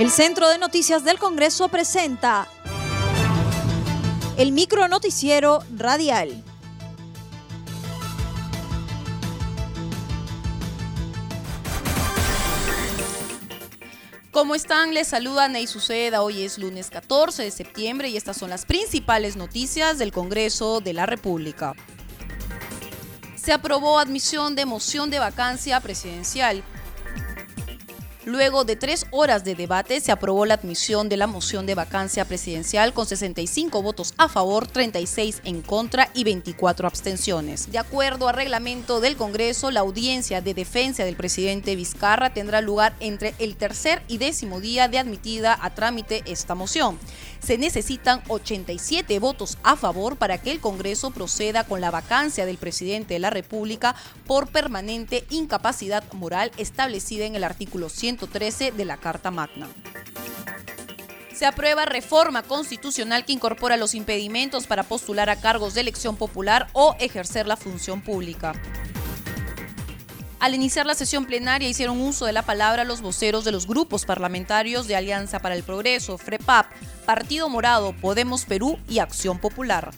El Centro de Noticias del Congreso presenta el micro noticiero radial. ¿Cómo están? Les saluda Ney Suceda. Hoy es lunes 14 de septiembre y estas son las principales noticias del Congreso de la República. Se aprobó admisión de moción de vacancia presidencial. Luego de tres horas de debate, se aprobó la admisión de la moción de vacancia presidencial con 65 votos a favor, 36 en contra y 24 abstenciones. De acuerdo al reglamento del Congreso, la audiencia de defensa del presidente Vizcarra tendrá lugar entre el tercer y décimo día de admitida a trámite esta moción. Se necesitan 87 votos a favor para que el Congreso proceda con la vacancia del presidente de la República por permanente incapacidad moral establecida en el artículo 100 113 de la Carta Magna. Se aprueba reforma constitucional que incorpora los impedimentos para postular a cargos de elección popular o ejercer la función pública. Al iniciar la sesión plenaria hicieron uso de la palabra los voceros de los grupos parlamentarios de Alianza para el Progreso, FREPAP, Partido Morado, Podemos Perú y Acción Popular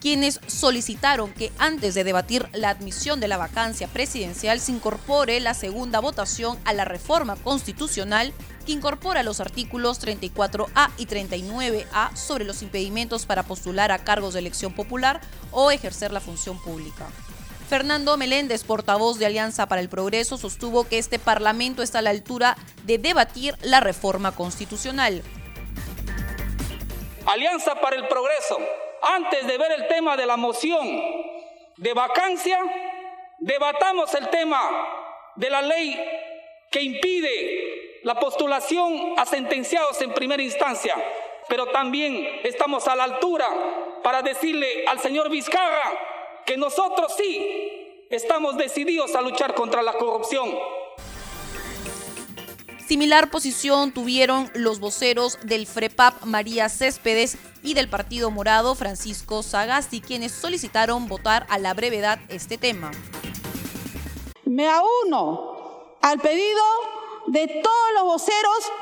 quienes solicitaron que antes de debatir la admisión de la vacancia presidencial se incorpore la segunda votación a la reforma constitucional que incorpora los artículos 34A y 39A sobre los impedimentos para postular a cargos de elección popular o ejercer la función pública. Fernando Meléndez, portavoz de Alianza para el Progreso, sostuvo que este Parlamento está a la altura de debatir la reforma constitucional. Alianza para el Progreso antes de ver el tema de la moción de vacancia, debatamos el tema de la ley que impide la postulación a sentenciados en primera instancia. Pero también estamos a la altura para decirle al señor Vizcarra que nosotros sí estamos decididos a luchar contra la corrupción. Similar posición tuvieron los voceros del FREPAP María Céspedes y del Partido Morado Francisco Sagasti, quienes solicitaron votar a la brevedad este tema. Me auno al pedido de todos los voceros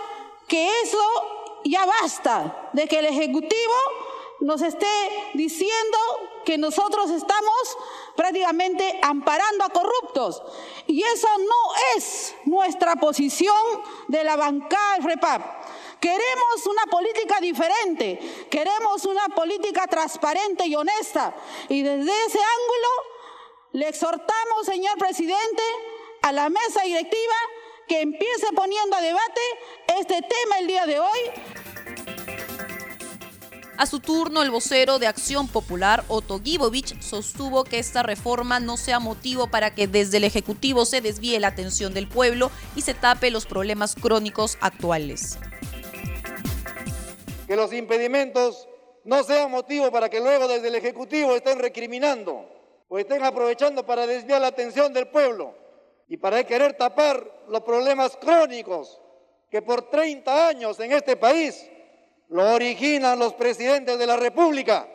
que eso ya basta, de que el Ejecutivo nos esté diciendo que nosotros estamos prácticamente amparando a corruptos. Y eso no es nuestra posición de la bancada del FREPAP. Queremos una política diferente, queremos una política transparente y honesta. Y desde ese ángulo le exhortamos, señor presidente, a la mesa directiva que empiece poniendo a debate este tema el día de hoy. A su turno, el vocero de Acción Popular, Otto Gibovich, sostuvo que esta reforma no sea motivo para que desde el Ejecutivo se desvíe la atención del pueblo y se tape los problemas crónicos actuales. Que los impedimentos no sean motivo para que luego desde el Ejecutivo estén recriminando o estén aprovechando para desviar la atención del pueblo y para querer tapar los problemas crónicos que por 30 años en este país lo originan los presidentes de la República.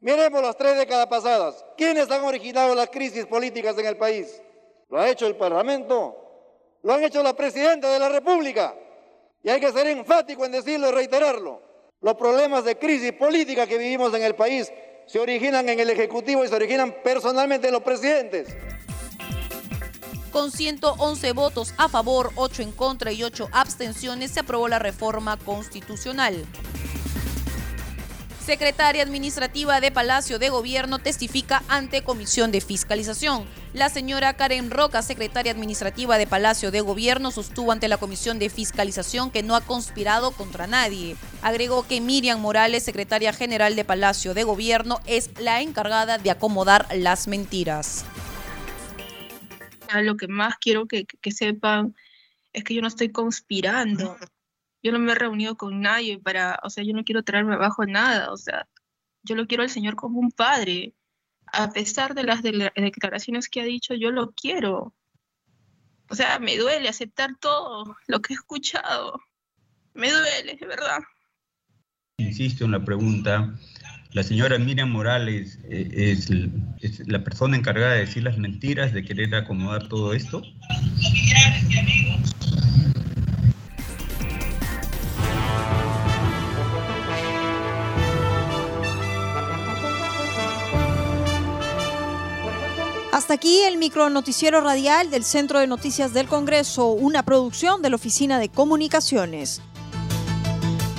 Miremos las tres décadas pasadas. ¿Quiénes han originado las crisis políticas en el país? Lo ha hecho el Parlamento, lo han hecho la Presidenta de la República. Y hay que ser enfático en decirlo y reiterarlo. Los problemas de crisis política que vivimos en el país se originan en el Ejecutivo y se originan personalmente en los presidentes. Con 111 votos a favor, 8 en contra y 8 abstenciones, se aprobó la reforma constitucional. Secretaria Administrativa de Palacio de Gobierno testifica ante Comisión de Fiscalización. La señora Karen Roca, secretaria administrativa de Palacio de Gobierno, sostuvo ante la Comisión de Fiscalización que no ha conspirado contra nadie. Agregó que Miriam Morales, secretaria general de Palacio de Gobierno, es la encargada de acomodar las mentiras lo que más quiero que, sepan es que yo no estoy conspirando. Yo no me he reunido con nadie para, o sea, yo no quiero traerme abajo nada, o sea, yo lo quiero al Señor como un padre. A pesar de las declaraciones que ha dicho, yo lo quiero. O sea, me duele aceptar todo lo que he escuchado. Me duele, de verdad. Insisto en la pregunta la señora Miriam Morales eh, es, es, la persona encargada de decir las mentiras, de querer acomodar todo esto. Hasta aquí el micronoticiero radial del Centro de Noticias del Congreso, una producción de la Oficina de Comunicaciones.